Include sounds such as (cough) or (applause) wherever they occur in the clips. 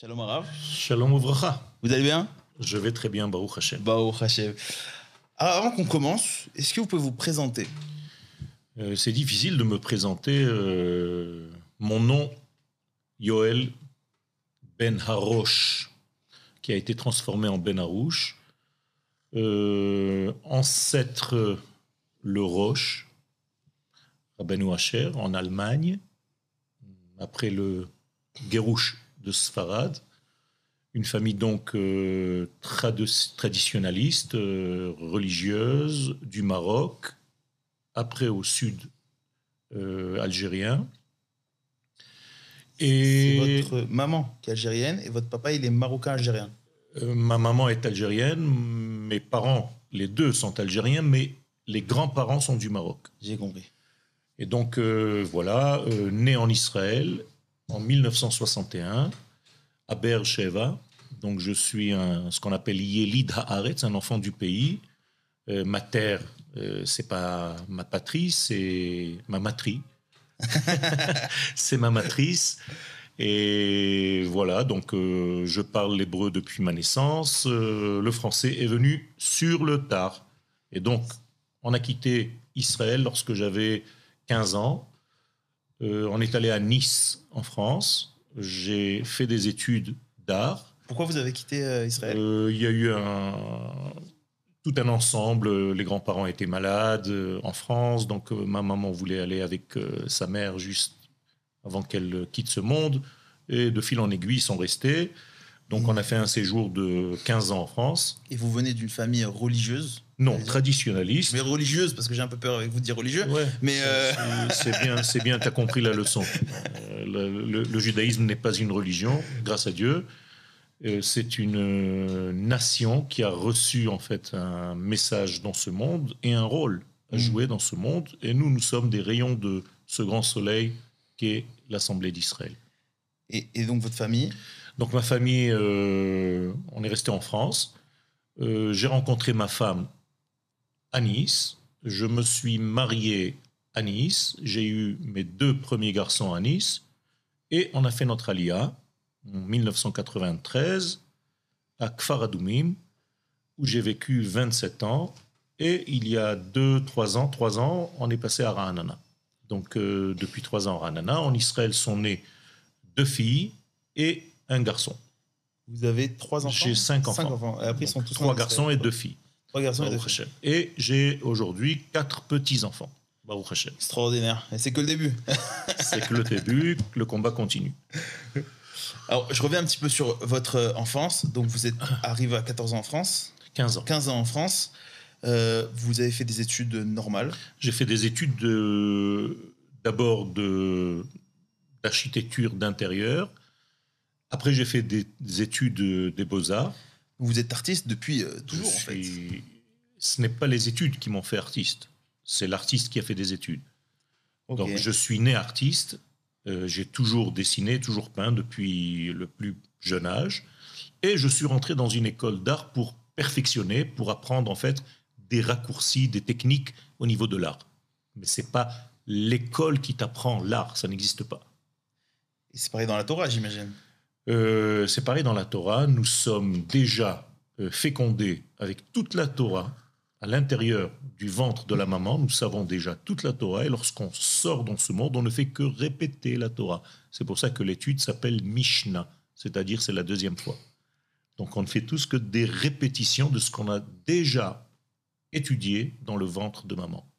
Shalom Arav. Shalom Ouvracha. Vous allez bien? Je vais très bien, Baruch Hashem. Baruch Hashem. Alors, avant qu'on commence, est-ce que vous pouvez vous présenter? Euh, c'est difficile de me présenter. euh, mon nom, Yoel Ben Harosh, qui a été transformé en Ben Harouche. Euh, ancêtre le Roche, Rabbeinu Asher, en Allemagne. Après le Gerouche de Sfarad. Une famille donc euh, trad- traditionnaliste, euh, religieuse, du Maroc, après au sud euh, algérien. Et votre maman qui est algérienne et votre papa, il est marocain-algérien. euh, ma maman est algérienne, mes parents, les deux sont algériens, mais les grands-parents sont du Maroc. J'ai compris. Et donc voilà, né en Israël en 1961, à Beersheba. Donc je suis un, ce qu'on appelle Yelid Haaretz, un enfant du pays. Euh, ma terre, euh, c'est pas ma patrie, c'est ma matrie. (laughs) c'est ma matrice. Et voilà, donc euh, je parle l'hébreu depuis ma naissance. Euh, le français est venu sur le tard. Et donc, on a quitté Israël lorsque j'avais 15 ans. Euh, on est allé à Nice, en France. J'ai fait des études d'art. Pourquoi vous avez quitté euh, Israël? Euh, Il y a eu un, tout un ensemble. Les grands-parents étaient malades en France, donc ma maman voulait aller avec sa mère juste avant qu'elle quitte ce monde. Et de fil en aiguille, ils sont restés. Donc on a fait un séjour de 15 ans en France. Et vous venez d'une famille religieuse Non, traditionnaliste. Mais religieuse, parce que j'ai un peu peur avec vous de dire religieux. Ouais. Mais euh, C'est bien, c'est bien, tu as compris la leçon. Euh, Le, le- le judaïsme n'est pas une religion, grâce à Dieu. Euh, C'est une nation qui a reçu en fait un message dans ce monde et un rôle à Mm. jouer dans ce monde. Et nous, nous sommes des rayons de ce grand soleil qu'est l'Assemblée d'Israël. et, et donc votre famille? Donc ma famille, euh, on est resté en France. Euh, J'ai rencontré ma femme à Nice. Je me suis marié à Nice. J'ai eu mes deux premiers garçons à Nice. Et on a fait notre alia en 1993 à Kfar Adoumim, où j'ai vécu 27 ans. Et il y a deux, trois ans, trois ans, on est passé à Ra'anana. Donc euh, depuis trois ans à Ra'anana, en Israël sont nées deux filles et un garçon. Vous avez trois enfants J'ai cinq enfants. Et après, ils sont tous Trois garçons et deux filles. Trois garçons et deux filles. Et j'ai aujourd'hui quatre petits-enfants. Extraordinaire. Et c'est que le début. (laughs) C'est que le début, le combat continue. Alors, je reviens un petit peu sur votre enfance. Donc, vous êtes arrivé à 14 ans en France, 15 ans. 15 ans en France. Euh, vous avez fait des études normales. J'ai fait des études de- d'abord de- d'architecture d'intérieur. Après, j'ai fait des, des études des beaux-arts. Vous êtes artiste depuis euh, toujours, en fait. Ce n'est pas les études qui m'ont fait artiste. C'est l'artiste qui a fait des études. Donc, je suis né artiste. Euh, j'ai toujours dessiné, toujours peint depuis le plus jeune âge. Et je suis rentré dans une école d'art pour perfectionner, pour apprendre en fait des raccourcis, des techniques au niveau de l'art. Mais c'est pas l'école qui t'apprend l'art, ça n'existe pas. Et c'est pareil dans la Torah, j'imagine. Euh, c'est pareil dans la Torah, nous sommes déjà euh, fécondés avec toute la Torah à l'intérieur du ventre de la maman, nous savons déjà toute la Torah, et lorsqu'on sort dans ce monde, on ne fait que répéter la Torah. C'est pour ça que l'étude s'appelle Mishnah, c'est-à-dire c'est la deuxième fois. Donc on ne fait tous que des répétitions de ce qu'on a déjà étudié dans le ventre de maman.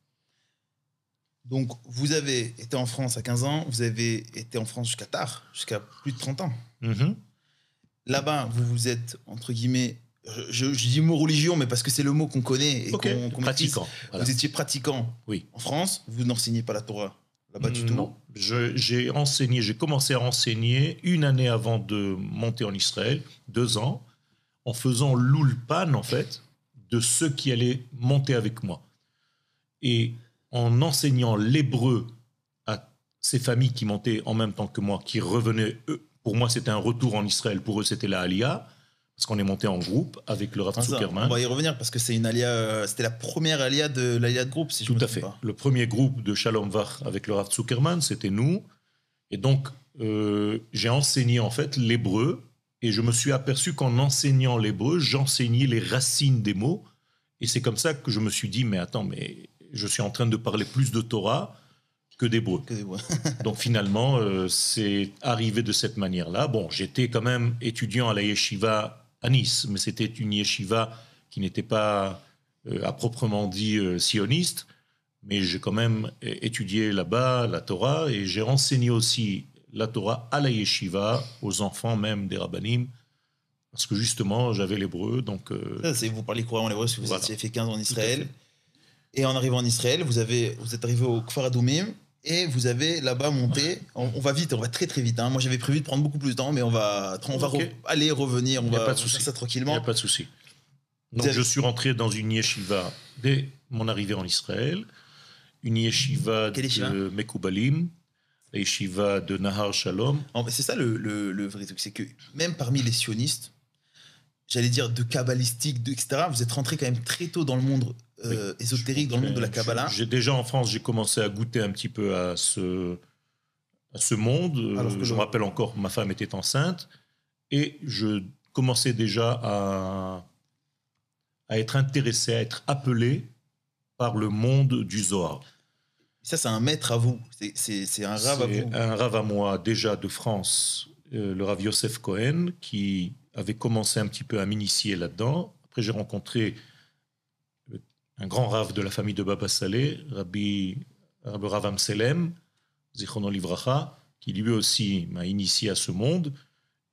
Donc, vous avez été en France à 15 ans, vous avez été en France jusqu'à tard, jusqu'à plus de 30 ans. Mhm. Là-bas, vous vous êtes, entre guillemets, je, dis le mot religion, mais parce que c'est le mot qu'on connaît et qu'on maîtrise. pratiquant. Voilà. Vous étiez pratiquant Oui. en France, vous n'enseignez pas la Torah là-bas du tout. Non. J'ai enseigné, j'ai commencé à enseigner une année avant de monter en Israël, deux ans, en faisant l'ulpan, en fait, de ceux qui allaient monter avec moi. Et en enseignant l'hébreu à ces familles qui montaient en même temps que moi, qui revenaient, eux, pour moi c'était un retour en Israël, pour eux c'était la Aliyah, parce qu'on est monté en groupe avec le Rav Zuckerman. on va y revenir parce que c'est une alia, euh, c'était la première alia de l'alia de groupe, si je Tout me à fait. pas. Le premier groupe de Shalom Vach avec le Rav Zuckerman, c'était nous. Et donc, euh, j'ai enseigné en fait l'hébreu Et je me suis aperçu qu'en enseignant l'hébreu, j'enseignais les racines des mots. Et c'est comme ça que je me suis dit, mais attends, mais je suis en train de parler plus de Torah que d'hébreu. Des. (laughs) Donc finalement, euh, c'est arrivé de cette manière-là. Bon, j'étais quand même étudiant à la yeshiva à Nice, mais c'était une yeshiva qui n'était pas euh, à proprement dit euh, sioniste, mais j'ai quand même étudié là-bas la Torah et j'ai enseigné aussi la Torah à la yeshiva, aux enfants même des rabbinim, parce que justement j'avais l'hébreu, donc Ça, vous parlez couramment l'hébreu parce que vous Voilà. avez fait 15 ans en Israël. Et en arrivant en Israël, vous, avez, vous êtes arrivé au Kfar Adoumim et vous avez là-bas monté. On, on va vite, on va très très vite. hein. Moi j'avais prévu de prendre beaucoup plus de temps, mais on va, on va re- aller revenir, on Y a va, pas de souci. ça il n'y tranquillement. a pas de souci. Donc avez- je suis rentré dans une yeshiva dès mon arrivée en Israël, une yeshiva Quelle de Mekoubalim, la yeshiva de Nahar Shalom, C'est ça le, le- le vrai truc, c'est que même parmi les sionistes, j'allais dire de kabbalistique, de, etc., vous êtes rentré quand même très tôt dans le monde euh, ésotérique, dans le monde de la Kabbalah. J'ai déjà en France, j'ai commencé à goûter un petit peu à ce, à ce monde. Euh, Alors que je le- me rappelle encore, ma femme était enceinte et je commençais déjà à, à être intéressé, à être appelé par le monde du Zohar. Ça, c'est un maître à vous, c'est- un rave à vous. un rave à moi déjà de France, euh, le rave Yosef Cohen, qui avait commencé un petit peu à m'initier là-dedans. Après, j'ai rencontré euh, un grand rave de la famille de Baba Saleh, Rabbi, Rabbi Rav Amselem, Zichrono Livracha, qui lui aussi m'a initié à ce monde.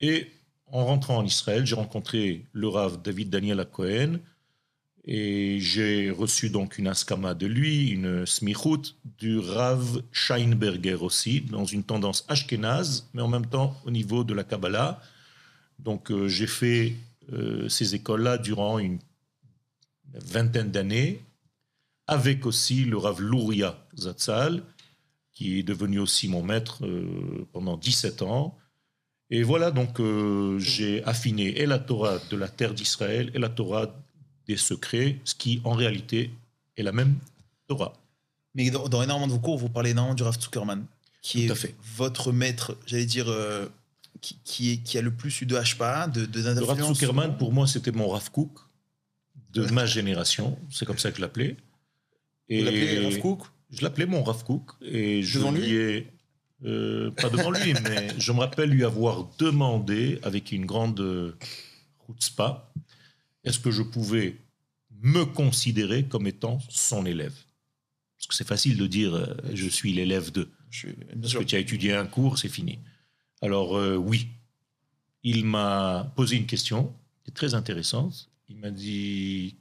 Et en rentrant en Israël, j'ai rencontré le rave David Daniel Cohen, et j'ai reçu donc une askama de lui, une smichut du Rav Scheinberger aussi, dans une tendance ashkénaze, mais en même temps au niveau de la Kabbalah. Donc euh, j'ai fait euh, ces écoles-là durant une vingtaine d'années, avec aussi le Rav Luria Zatzal, qui est devenu aussi mon maître euh, pendant 17 ans. Et voilà, donc euh, j'ai affiné et la Torah de la terre d'Israël et la Torah des secrets, ce qui en réalité est la même Torah. Mais dans, dans énormément de vos cours, vous parlez énormément du Rav Zuckerman, qui Tout est fait. votre maître, j'allais dire, euh, qui, qui, est, qui a le plus eu de HPA, de, de Le Rav. Zuckerman, pour moi, c'était mon Rav Kook de ma génération. C'est comme ça que je l'appelais. Vous l'appelez Rav Kook Je l'appelais mon Rav Kook. Et je Devant lui? ai, euh, pas devant lui, (laughs) mais je me rappelle lui avoir demandé, avec une grande euh, chutzpah, est-ce que je pouvais me considérer comme étant son élève? Parce que c'est facile de dire euh, je suis l'élève de. Suis- Parce que tu as étudié un cours, c'est fini. Alors euh, oui, il m'a posé une question qui est très intéressante. Il m'a dit,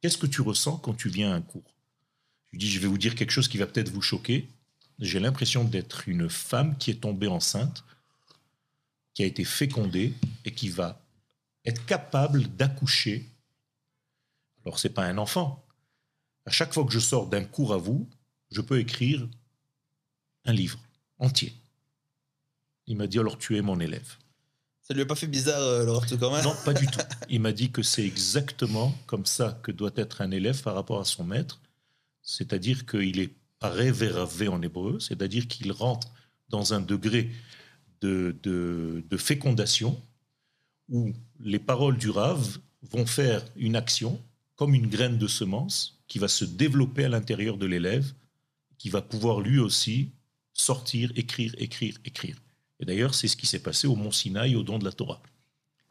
qu'est-ce que tu ressens quand tu viens à un cours? Je lui dis, je vais vous dire quelque chose qui va peut-être vous choquer. J'ai l'impression d'être une femme qui est tombée enceinte, qui a été fécondée et qui va être capable d'accoucher. Alors c'est pas un enfant. À chaque fois que je sors d'un cours à vous, je peux écrire un livre entier. Il m'a dit alors tu es mon élève. Ça lui a pas fait bizarre, euh, Rav Zuckerman Non, pas du tout. Il m'a dit que c'est exactement comme ça que doit être un élève par rapport à son maître, c'est-à-dire qu'il est parévéravé en hébreu, c'est-à-dire qu'il rentre dans un degré de, de, de fécondation où les paroles du rave vont faire une action comme une graine de semence qui va se développer à l'intérieur de l'élève, qui va pouvoir lui aussi sortir, écrire, écrire, écrire. D'ailleurs, c'est ce qui s'est passé au mont Sinaï, au don de la Torah.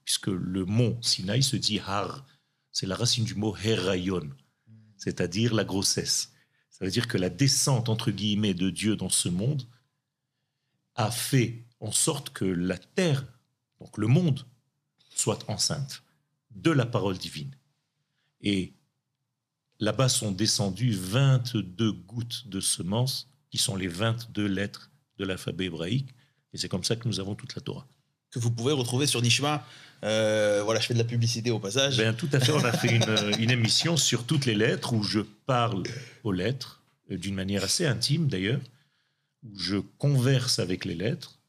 Puisque le mont Sinaï se dit Har, c'est la racine du mot Herayon, c'est-à-dire la grossesse. Ça veut dire que la descente, entre guillemets, de Dieu dans ce monde a fait en sorte que la terre, donc le monde, soit enceinte de la parole divine. Et là-bas sont descendues 22 gouttes de semences, qui sont les 22 lettres de l'alphabet hébraïque. Et c'est comme ça que nous avons toute la Torah. que vous pouvez retrouver sur Nishma. Euh, voilà, je fais de la publicité au passage. Ben, tout à fait, on a fait une, une émission sur toutes les lettres où je parle aux lettres, euh, d'une manière assez intime d'ailleurs, où je converse avec les lettres.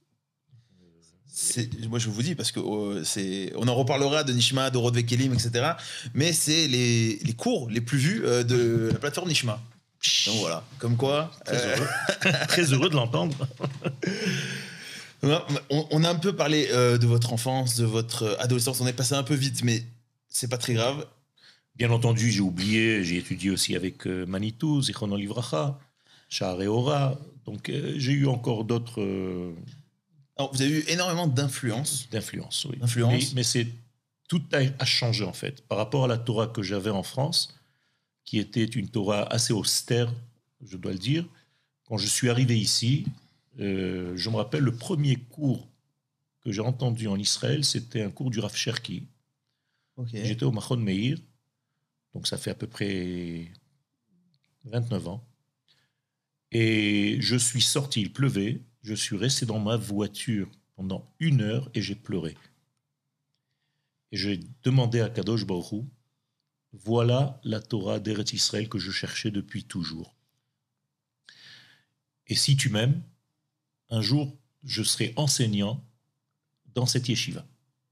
Moi je vous dis parce que euh, c'est on en reparlera de Nishma, de Rodve Kelim, etc. Mais c'est les, les cours les plus vus euh, de la plateforme Nishma. Donc voilà, comme quoi. Très euh, heureux, très heureux de l'entendre. (laughs) On, on a un peu parlé euh, de votre enfance, de votre adolescence. On est passé un peu vite, mais c'est pas très grave. Bien entendu, j'ai oublié, j'ai étudié aussi avec euh, Manitou, Zichrono Livracha, Shahar et Ora. Donc euh, j'ai eu encore d'autres euh, Alors, vous avez eu énormément d'influence. d'influences. Oui. Influence. Mais, mais c'est tout a, a changé en fait par rapport à la Torah que j'avais en France, qui était une Torah assez austère, je dois le dire. Quand je suis arrivé ici, euh, je me rappelle le premier cours que j'ai entendu en Israël, c'était un cours du Rav Cherki. J'étais au Machon Meir, donc ça fait à peu près 29 ans. Et je suis sorti, il pleuvait, je suis resté dans ma voiture pendant une heure et j'ai pleuré. Et j'ai demandé à Kadosh Baruch voilà la Torah d'Eretz Israël que je cherchais depuis toujours. Et si tu m'aimes, un jour, je serai enseignant dans cette yeshiva.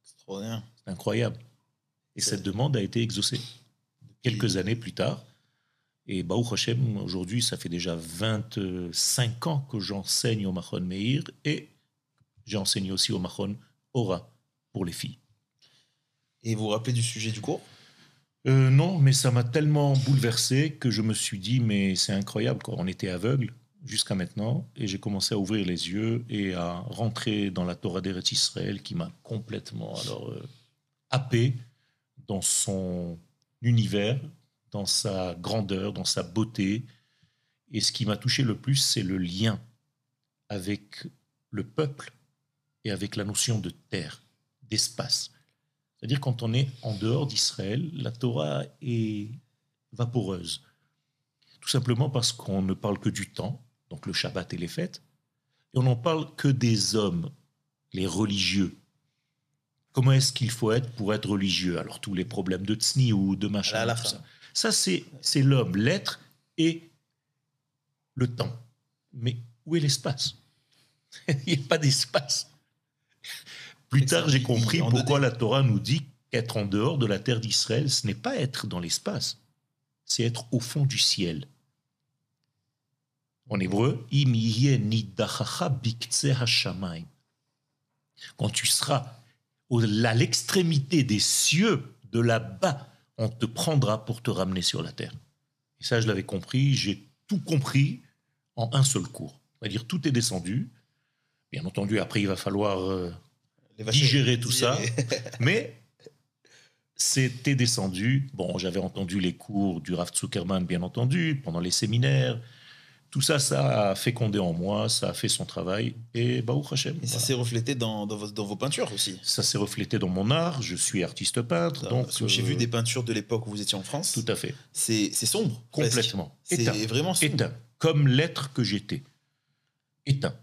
C'est trop bien. C'est incroyable. Et cette demande a été exaucée quelques années plus tard. Et Baruch Hashem, aujourd'hui, ça fait déjà 25 ans que j'enseigne au Machon Meir et j'ai enseigné aussi au Machon Ora pour les filles. Et vous vous rappelez du sujet du cours? Euh, non, mais ça m'a tellement bouleversé que je me suis dit, mais c'est incroyable, quoi. on était aveugle jusqu'à maintenant, et j'ai commencé à ouvrir les yeux et à rentrer dans la Torah d'Eretz Israël qui m'a complètement alors, euh, happé dans son univers, dans sa grandeur, dans sa beauté. Et ce qui m'a touché le plus, c'est le lien avec le peuple et avec la notion de terre, d'espace. C'est-à-dire quand on est en dehors d'Israël, la Torah est vaporeuse. Tout simplement parce qu'on ne parle que du temps, donc le Shabbat et les fêtes, et on n'en parle que des hommes, les religieux. Comment est-ce qu'il faut être pour être religieux? Alors tous les problèmes de tsni ou de machin, À la tout fin. ça. Ça, c'est c'est l'homme, l'être et le temps. Mais où est l'espace? (laughs) Il n'y a pas d'espace. Plus tard, j'ai compris pourquoi 2D. la Torah nous dit qu'être en dehors de la terre d'Israël, ce n'est pas être dans l'espace, c'est être au fond du ciel. En hébreu, Im. Quand tu seras à l'extrémité des cieux, de là-bas, on te prendra pour te ramener sur la terre. Et ça, je l'avais compris, j'ai tout compris en un seul cours. C'est-à-dire, tout est descendu. Bien entendu, après, il va falloir euh, digérer tout ça. (laughs) Mais c'était descendu. Bon, j'avais entendu les cours du Rav Zuckerman, bien entendu, pendant les séminaires. Tout ça, ça a fécondé en moi, ça a fait son travail. Et Baruch Hashem. Et ça s'est reflété dans, dans, vos, dans vos peintures aussi. Ça s'est reflété dans mon art. Je suis artiste peintre. Donc, J'ai euh, vu des peintures de l'époque où vous étiez en France. Tout à fait. C'est sombre. Complètement. C'est Éteint. vraiment sombre. Éteint. Comme l'être que j'étais. Éteint.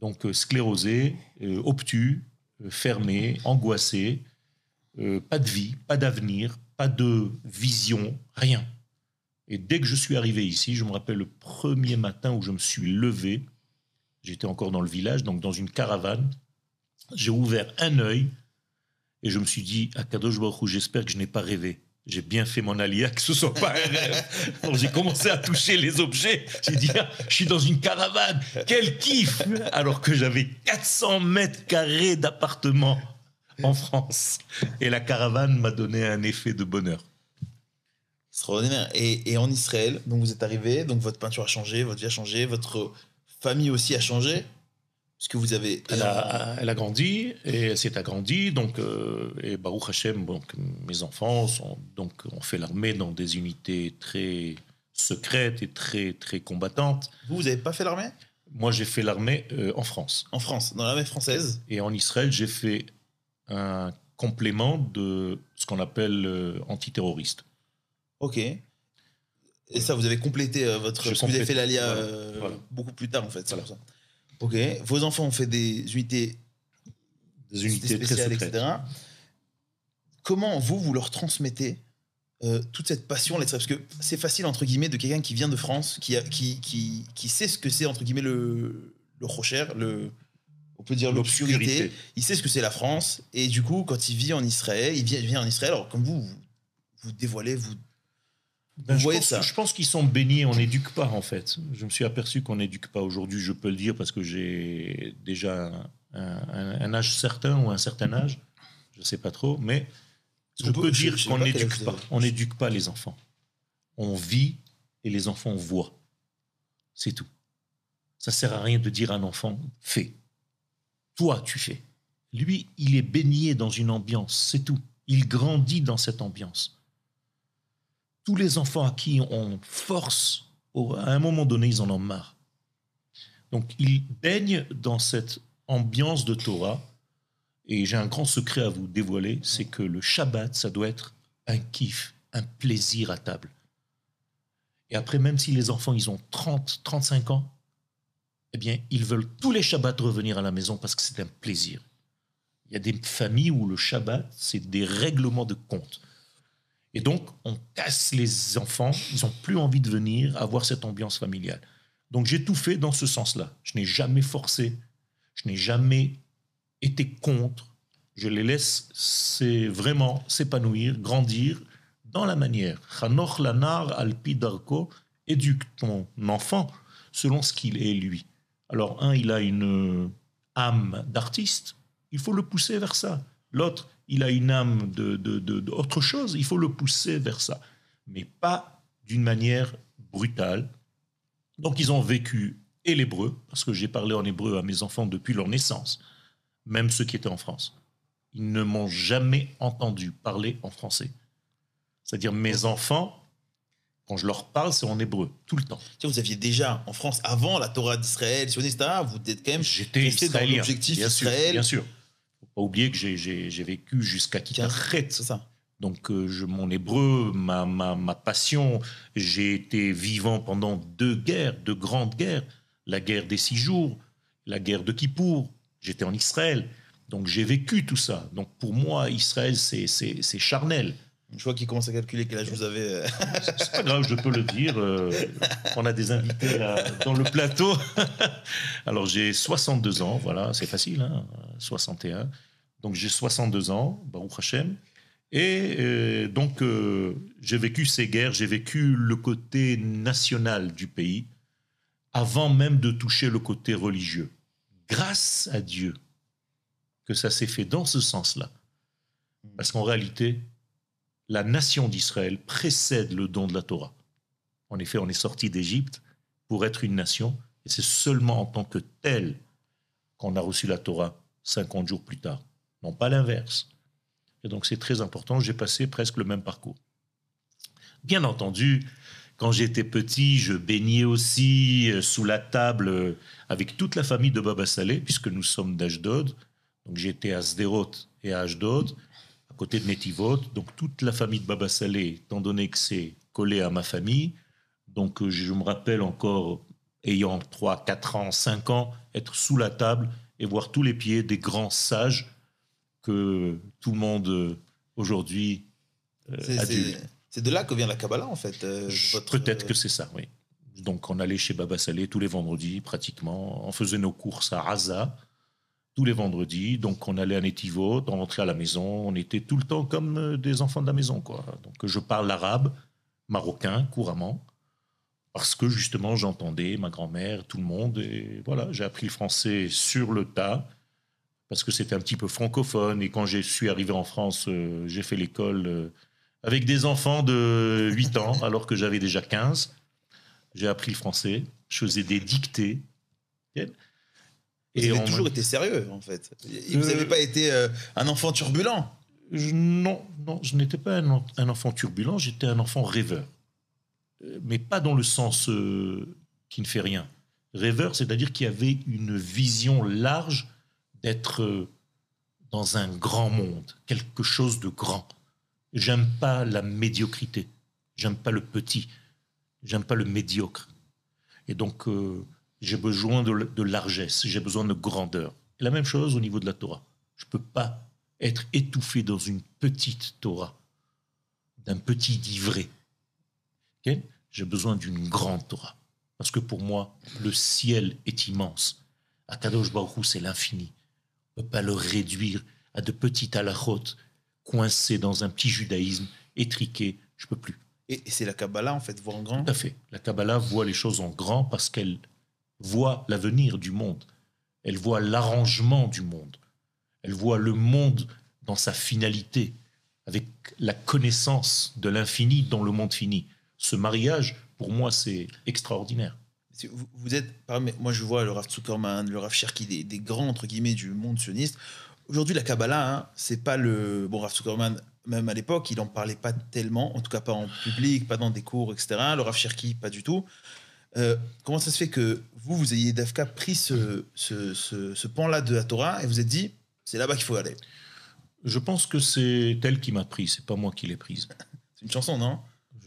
Donc euh, sclérosé, euh, obtus, euh, fermé, angoissé, euh, pas de vie, pas d'avenir, pas de vision, rien. Et dès que je suis arrivé ici, je me rappelle le premier matin où je me suis levé, j'étais encore dans le village, donc dans une caravane, j'ai ouvert un œil et je me suis dit, à Kadosh Baruch j'espère que je n'ai pas rêvé. J'ai bien fait mon alia, que ce soit pas un rêve. J'ai commencé à toucher les objets. J'ai dit, ah, je suis dans une caravane, quel kiff Alors que j'avais 400 mètres carrés d'appartement en France. Et la caravane m'a donné un effet de bonheur. Extraordinaire. Et, et en Israël, donc vous êtes arrivé, donc votre peinture a changé, votre vie a changé, votre famille aussi a changé. Parce que vous avez. Elle a, elle a grandi et elle s'est agrandie. Donc, euh, et Baruch Hashem, donc, mes enfants sont, donc, ont fait l'armée dans des unités très secrètes et très, très combattantes. Vous, vous n'avez pas fait l'armée? Moi, j'ai fait l'armée euh, en France. En France, dans l'armée française? Et en Israël, j'ai fait un complément de ce qu'on appelle euh, antiterroriste. Ok. Et ça, vous avez complété euh, votre. J'ai Parce que vous avez fait l'ALIA euh, voilà. beaucoup plus tard, en fait. Voilà. ça. Ok. Vos enfants ont fait des unités, Des unités très spéciales, secrètes. etc. Comment vous, vous leur transmettez euh, toute cette passion Parce que c'est facile, entre guillemets, de quelqu'un qui vient de France, qui, a, qui, qui, qui sait ce que c'est, entre guillemets, le, le rocher, le. On peut dire l'obscurité. L'obscurité. Il sait ce que c'est la France. Et du coup, quand il vit en Israël, il vient, il vient en Israël. Alors, comme vous, vous, vous dévoilez, vous. Ben, je, pense, ça je pense qu'ils sont bénis, on n'éduque pas en fait. Je me suis aperçu qu'on n'éduque pas aujourd'hui, je peux le dire parce que j'ai déjà un, un- un âge certain ou un certain âge, je ne sais pas trop, mais je On peux dire qu'on n'éduque pas. On n'éduque pas les enfants. On vit et les enfants voient. C'est tout. Ça sert à rien de dire à un enfant fais. Toi, tu fais. Lui, il est baigné dans une ambiance, c'est tout. Il grandit dans cette ambiance. Tous les enfants à qui on force, à un moment donné, ils en ont marre. Donc, ils baignent dans cette ambiance de Torah. Et j'ai un grand secret à vous dévoiler, c'est que le Shabbat, ça doit être un kiff, un plaisir à table. Et après, même si les enfants, ils ont 30, 35 ans, eh bien, ils veulent tous les Shabbats revenir à la maison parce que c'est un plaisir. Il y a des familles où le Shabbat, c'est des règlements de compte. Et donc, on casse les enfants, ils n'ont plus envie de venir avoir cette ambiance familiale. Donc, j'ai tout fait dans ce sens-là. Je n'ai jamais forcé, je n'ai jamais été contre. Je les laisse c'est vraiment s'épanouir, grandir dans la manière. Chanoch lanar alpi darko, éduque ton enfant selon ce qu'il est lui. Alors, un, il a une âme d'artiste, il faut le pousser vers ça. L'autre, il a une âme de, de, de- d'autre chose, il faut le pousser vers ça. Mais pas d'une manière brutale. Donc, ils ont vécu et l'hébreu, parce que j'ai parlé en hébreu à mes enfants depuis leur naissance, même ceux qui étaient en France. Ils ne m'ont jamais entendu parler en français. C'est-à-dire, mes enfants, quand je leur parle, c'est en hébreu, tout le temps. Vous aviez déjà en France, avant la Torah d'Israël, sioniste, vous êtes quand même J'étais dans l'objectif bien sûr, bien sûr. Pas oublier que j'ai- vécu jusqu'à Kitachet. C'est ça. Donc, euh, je, mon hébreu, ma, ma, ma passion, j'ai été vivant pendant deux guerres, deux grandes guerres. La guerre des six jours, la guerre de Kippour. J'étais en Israël. Donc, j'ai vécu tout ça. Donc, pour moi, Israël, c'est charnel. Je vois qu'il commence à calculer quel âge vous avez. euh. C'est pas grave, je peux le dire. euh, on a des invités dans le plateau. (laughs) Alors j'ai 62 ans, voilà, c'est facile, hein, 61. Donc j'ai 62 ans, Baruch Hashem. Et euh, donc j'ai vécu ces guerres, j'ai vécu le côté national du pays, avant même de toucher le côté religieux. Grâce à Dieu que ça s'est fait dans ce sens-là. Parce qu'en réalité, la nation d'Israël précède le don de la Torah. En effet, on est sorti d'Égypte pour être une nation, et c'est seulement en tant que tel qu'on a reçu la Torah 50 jours plus tard, non pas l'inverse. Et donc c'est très important, j'ai passé presque le même parcours. Bien entendu, quand j'étais petit, je baignais aussi euh, sous la table euh, avec toute la famille de Baba Saleh, puisque nous sommes d'Ashdod. Donc j'étais à Sderot et à Ashdod, à côté de Netivot. Donc toute la famille de Baba Saleh, étant donné que c'est collé à ma famille, donc euh, je me rappelle encore, ayant 3, 4 ans, 5 ans, être sous la table et voir tous les pieds des grands sages que tout le monde euh, aujourd'hui euh, C'est- de là que vient la Kabbalah, en fait. euh, Peut-être que c'est ça, oui. Donc on allait chez Baba Saleh tous les vendredis, pratiquement. On faisait nos courses à Raza tous les vendredis. Donc on allait à Netivot, on rentrait à la maison. On était tout le temps comme euh, des enfants de la maison, quoi. Donc je parle arabe, marocain, couramment. Parce que justement, j'entendais ma grand-mère, tout le monde. Et voilà, j'ai appris le français sur le tas. Parce que c'était un petit peu francophone. Et quand je suis arrivé en France, euh, j'ai fait l'école euh, avec des enfants de 8 ans, alors que j'avais déjà 15. J'ai appris le français. Je faisais des dictées. Vous avez toujours été sérieux, en fait. Et Vous Euh, n'avez pas été euh, un enfant turbulent. Je- non, non, je n'étais pas un, en- un enfant turbulent, j'étais un enfant rêveur. Euh, Mais pas dans le sens euh, qui ne fait rien. Rêveur, c'est-à-dire qu'il y avait une vision large d'être euh, dans un grand monde, quelque chose de grand. J'aime pas la médiocrité, j'aime pas le petit, j'aime pas le médiocre. Et donc, euh, j'ai besoin de, de largesse, j'ai besoin de grandeur. Et la même chose au niveau de la Torah. Je peux pas être étouffé dans une petite Torah, d'un petit livret. Ok? J'ai besoin d'une grande Torah. Parce que pour moi, le ciel est immense. Akadosh Baruch c'est l'infini. On ne peut pas le réduire à de petites halachot coincées dans un petit judaïsme étriqué. Je peux plus. Et, c'est la Kabbalah, en fait, voir en grand? Tout à fait. La Kabbalah voit les choses en grand parce qu'elle voit l'avenir du monde. Elle voit l'arrangement du monde. Elle voit le monde dans sa finalité, avec la connaissance de l'infini dans le monde fini. Ce mariage, pour moi, c'est extraordinaire. Vous, êtes, moi je vois le Rav Zuckerman, le Rav Cherki, des, grands entre guillemets du monde sioniste. Aujourd'hui, la Kabbalah, hein, c'est pas le. Bon, Rav Zuckerman, même à l'époque, il en parlait pas tellement, en tout cas pas en public, pas dans des cours, etc. Le Rav Cherki, pas du tout. Euh, comment ça se fait que vous, vous ayez d'Afka pris ce, ce, ce, ce pan-là de la Torah et vous êtes dit, c'est là-bas qu'il faut aller Je pense que c'est elle qui m'a pris, c'est pas moi qui l'ai prise. (laughs) C'est une chanson, non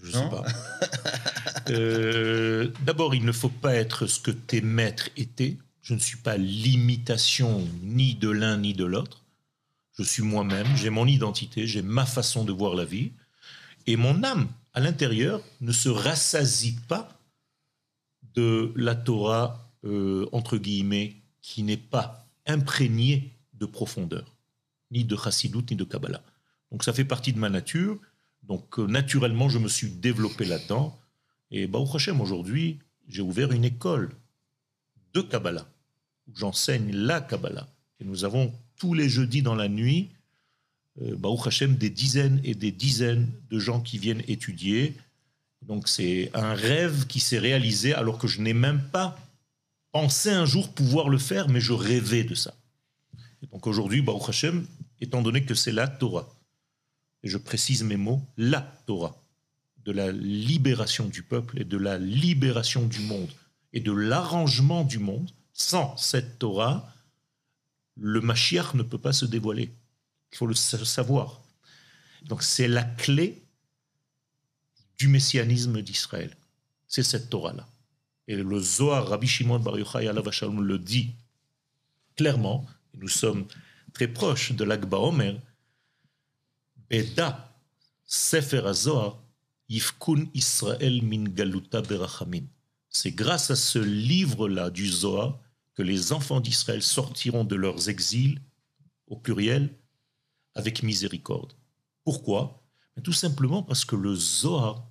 Je Non. sais pas. (laughs) Euh, D'abord, il ne faut pas être ce que tes maîtres étaient. Je ne suis pas l'imitation ni de l'un ni de l'autre. Je suis moi-même, j'ai mon identité, j'ai ma façon de voir la vie. Et mon âme, à l'intérieur, ne se rassasie pas de la Torah, euh, entre guillemets, qui n'est pas imprégnée de profondeur, ni de chassidut, ni de Kabbalah. Donc ça fait partie de ma nature. Donc euh, naturellement, je me suis développé là-dedans. Et Baruch Hashem, aujourd'hui, j'ai ouvert une école de Kabbalah, où j'enseigne la Kabbalah. Et nous avons tous les jeudis dans la nuit, euh, Hashem, des dizaines et des dizaines de gens qui viennent étudier. Donc c'est un rêve qui s'est réalisé alors que je n'ai même pas pensé un jour pouvoir le faire, mais je rêvais de ça. Et donc aujourd'hui, Baruch Hashem, étant donné que c'est la Torah, et je précise mes mots, la Torah, de la libération du peuple et de la libération du monde et de l'arrangement du monde, sans cette Torah, le Mashiach ne peut pas se dévoiler. Il faut le sa- savoir. Donc c'est la clé du messianisme d'Israël. C'est cette Torah-là. Et le Zohar, Rabbi Shimon Bar Yochai alav le dit clairement, nous sommes très proches de l'Akba Omer, Beda, Sefer HaZohar, Yifkun Israël min galuta berachamim. C'est grâce à ce livre-là du Zohar que les enfants d'Israël sortiront de leurs exils, au pluriel, avec miséricorde. Pourquoi? Tout simplement parce que le Zohar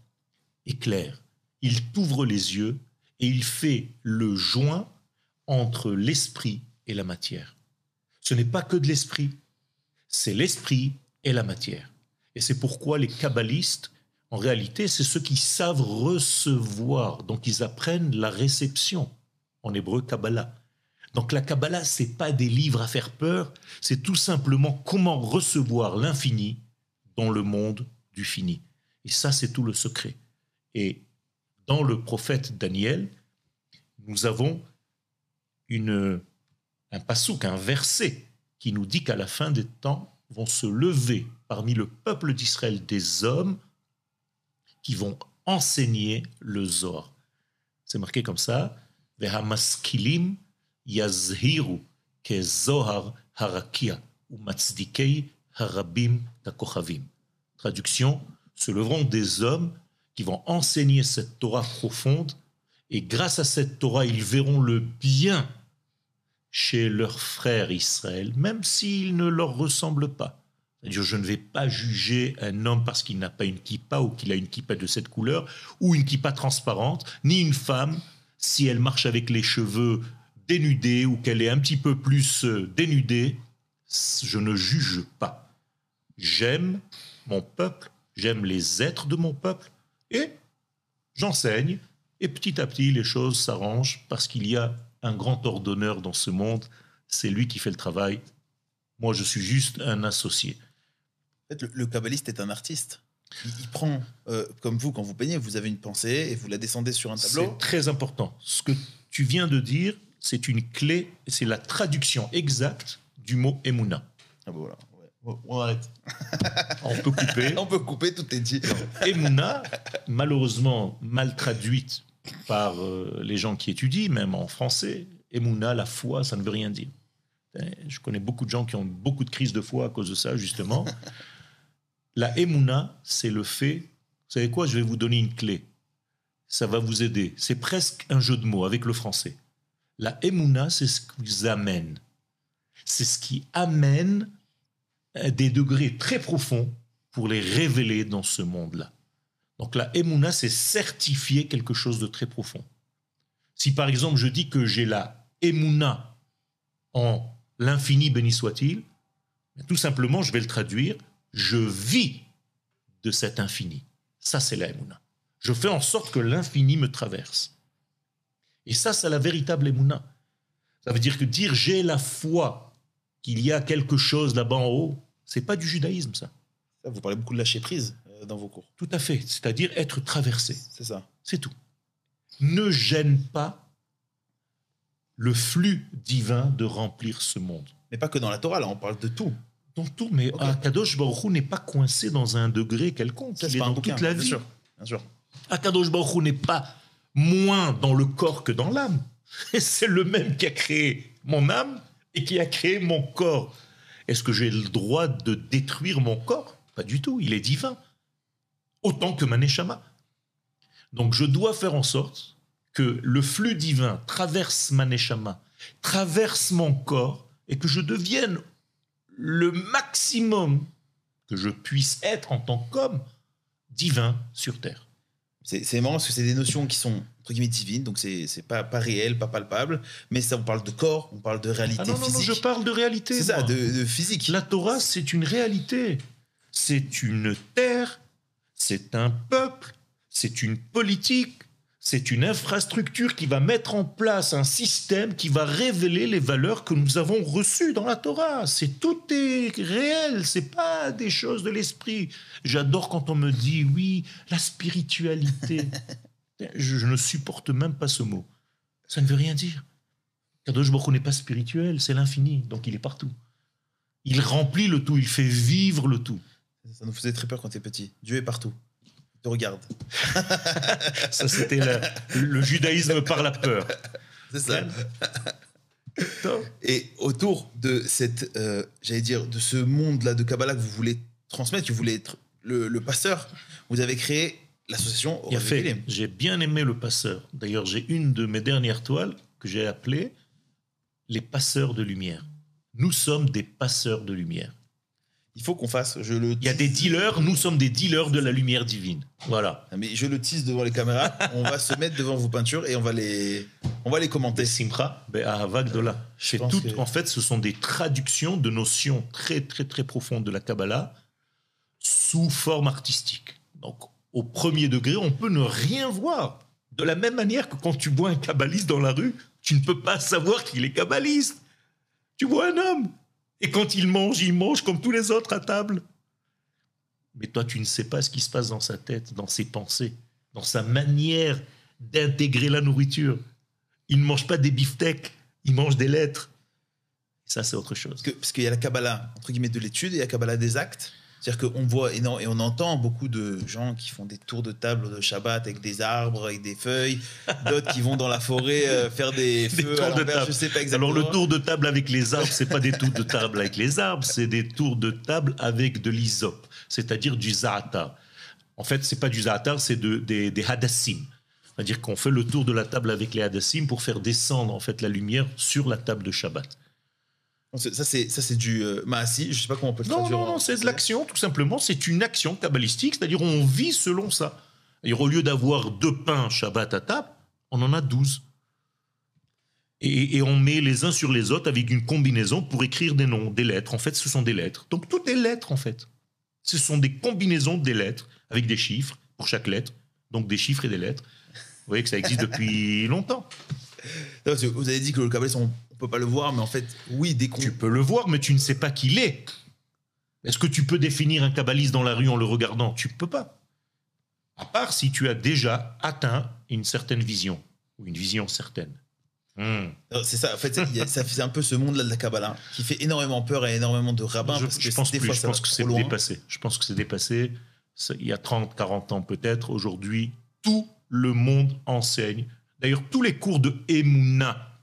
est clair. Il t'ouvre les yeux et il fait le joint entre l'esprit et la matière. Ce n'est pas que de l'esprit, c'est l'esprit et la matière. Et c'est pourquoi les kabbalistes, en réalité, c'est ceux qui savent recevoir. Donc ils apprennent la réception, en hébreu Kabbalah. Donc la Kabbalah, c'est pas des livres à faire peur, c'est tout simplement comment recevoir l'infini dans le monde du fini. Et ça, c'est tout le secret. Et dans le prophète Daniel, nous avons une, un passouk, un verset qui nous dit qu'à la fin des temps vont se lever parmi le peuple d'Israël des hommes qui vont enseigner le Zohar. C'est marqué comme ça, Vehamaskilim yazhiru ke Zohar harakia matzdikei harabim takochavim. Traduction, se leveront des hommes qui vont enseigner cette Torah profonde et grâce à cette Torah, ils verront le bien chez leurs frères Israël, même s'il ne leur ressemble pas. C'est-à-dire, je ne vais pas juger un homme parce qu'il n'a pas une kippa ou qu'il a une kippa de cette couleur ou une kippa transparente, ni une femme si elle marche avec les cheveux dénudés ou qu'elle est un petit peu plus euh, dénudée. Je ne juge pas. J'aime mon peuple, j'aime les êtres de mon peuple et j'enseigne. Et petit à petit, les choses s'arrangent parce qu'il y a un grand ordonneur dans ce monde. C'est lui qui fait le travail. Moi, je suis juste un associé. En fait, le, le kabbaliste est un artiste. Il, il prend, euh, comme vous, quand vous peignez, vous avez une pensée et vous la descendez sur un tableau. C'est très important. Ce que tu viens de dire, c'est une clé, c'est la traduction exacte du mot Emouna. Ah bah voilà. On arrête. (laughs) On peut couper. On peut couper, tout est dit. Emouna, malheureusement mal traduite par euh, les gens qui étudient, même en français, Emouna, la foi, ça ne veut rien dire. Eh, Je connais beaucoup de gens qui ont beaucoup de crises de foi à cause de ça, justement. La Emouna, c'est le fait. Vous savez quoi Je vais vous donner une clé. Ça va vous aider. C'est presque un jeu de mots avec le français. La Emouna, c'est ce qui vous amène. C'est ce qui amène des degrés très profonds pour les révéler dans ce monde-là. Donc la Emouna, c'est certifier quelque chose de très profond. Si par exemple je dis que j'ai la Emouna en l'infini béni soit-il, tout simplement je vais le traduire, je vis de cet infini. Ça c'est la Emouna. Je fais en sorte que l'infini me traverse. Et ça c'est la véritable Emouna. Ça veut dire que dire j'ai la foi qu'il y a quelque chose là-bas en haut, c'est pas du judaïsme ça. Vous parlez beaucoup de lâcher prise euh, dans vos cours. Tout à fait, c'est-à-dire être traversé. C'est ça. C'est tout. Ne gêne pas le flux divin de remplir ce monde. Mais pas que dans la Torah, là, on parle de tout. Dans tout, mais. Akadosh Baruch n'est pas coincé dans un degré quelconque. Ça, Il est dans bouquin, toute la bien vie. sûr. Bien sûr. Akadosh Baruch n'est pas moins dans le corps que dans l'âme. Et c'est le même qui a créé mon âme et qui a créé mon corps. Est-ce que j'ai le droit de détruire mon corps? Pas du tout, il est divin. Autant que ma neshama. Donc je dois faire en sorte que le flux divin traverse ma neshama, traverse mon corps et que je devienne le maximum que je puisse être en tant qu'homme divin sur terre. C'est marrant parce que c'est des notions qui sont entre guillemets divines, donc c'est pas, pas réel, pas palpable, mais ça, on parle de corps, on parle de réalité Ah non, non, non, physique. je parle de réalité. c'est ça, de, de physique. La Torah, c'est une réalité. C'est une terre, c'est un peuple, c'est une politique, c'est une infrastructure qui va mettre en place un système qui va révéler les valeurs que nous avons reçues dans la Torah. C'est tout est réel, c'est pas des choses de l'esprit. J'adore quand on me dit oui, la spiritualité. (laughs) je, je ne supporte même pas ce mot. Ça ne veut rien dire. Kadosh Baruch n'est pas spirituel, c'est l'infini, donc il est partout. Il remplit le tout, il fait vivre le tout. Ça nous faisait très peur quand t'es petit. Dieu est partout. Te regarde. (laughs) Ça, c'était la- le judaïsme par la peur. C'est ça. Et autour de cette, euh, j'allais dire, de ce monde-là de Kabbalah que vous voulez transmettre, que vous voulez être le, le pasteur, vous avez créé l'association Il a Aura fait. Véhilem. J'ai bien aimé le passeur. D'ailleurs, j'ai une de mes dernières toiles que j'ai appelée Les passeurs de lumière. Nous sommes des passeurs de lumière. Il faut qu'on fasse. Je le. Il y a des dealers, nous sommes des dealers de la lumière divine. Voilà. Mais je le tease devant les caméras. on va se mettre devant vos peintures et on va les, on va les commenter. Simcha, Be'ahava Gdola. Je C'est pense tout- que- En fait, ce sont des traductions de notions très, très, très profondes de la Kabbalah sous forme artistique. Donc, au premier degré, on peut ne rien voir. De la même manière que quand tu vois un kabbaliste dans la rue, tu ne peux pas savoir qu'il est kabbaliste. Tu vois un homme. Et quand il mange, il mange comme tous les autres à table. Mais toi, tu ne sais pas ce qui se passe dans sa tête, dans ses pensées, dans sa manière d'intégrer la nourriture. Il ne mange pas des beefsteaks, il mange des lettres. Ça, c'est autre chose. Parce qu'il y a la Kabbalah, entre guillemets, de l'étude et la Kabbalah des actes. C'est-à-dire qu'on voit et on entend beaucoup de gens qui font des tours de table de Shabbat avec des arbres, avec des feuilles, d'autres qui vont dans la forêt euh, faire des Des feux tours de table. je sais pas exactement. Alors le tour de table avec les arbres, c'est pas des tours de table avec les arbres, c'est des tours de table avec de l'hysope, c'est-à-dire du za'atar. En fait, c'est pas du za'atar, c'est de- des, des hadassim. C'est-à-dire qu'on fait le tour de la table avec les hadassim pour faire descendre en fait la lumière sur la table de Shabbat. Ça, c'est ça, c'est du euh, Maassi. Je sais pas comment on peut le Non, traduire. non, non, c'est de l'action, tout simplement. C'est une action kabbalistique, c'est-à-dire on vit selon ça. C'est-à-dire, au lieu d'avoir deux pains Shabbat à table, on en a douze. Et, et on met les uns sur les autres avec une combinaison pour écrire des noms, des lettres. En fait, ce sont des lettres. Donc, tout est lettres, en fait. Ce sont des combinaisons des lettres avec des chiffres pour chaque lettre. Donc, des chiffres et des lettres. Vous voyez que ça existe depuis (laughs) longtemps. Non, Vous avez dit que le kabbaliste, on, pas le voir, mais en fait, oui, dès qu'on. Tu peux le voir, mais tu ne sais pas qui il est. Est-ce que tu peux définir un kabbaliste dans la rue en le regardant? Tu peux pas. À part si tu as déjà atteint une certaine vision, ou une vision certaine. Hmm. Non, C'est ça, en fait, ça fait un peu ce monde-là de la Kabbalah qui fait énormément peur à énormément de rabbins. je, parce que je pense des plus, fois, je ça pense que c'est dépassé. Je pense que c'est dépassé. Il y a 30, 40 ans peut-être. Aujourd'hui, tout le monde enseigne. D'ailleurs, tous les cours de Emouna.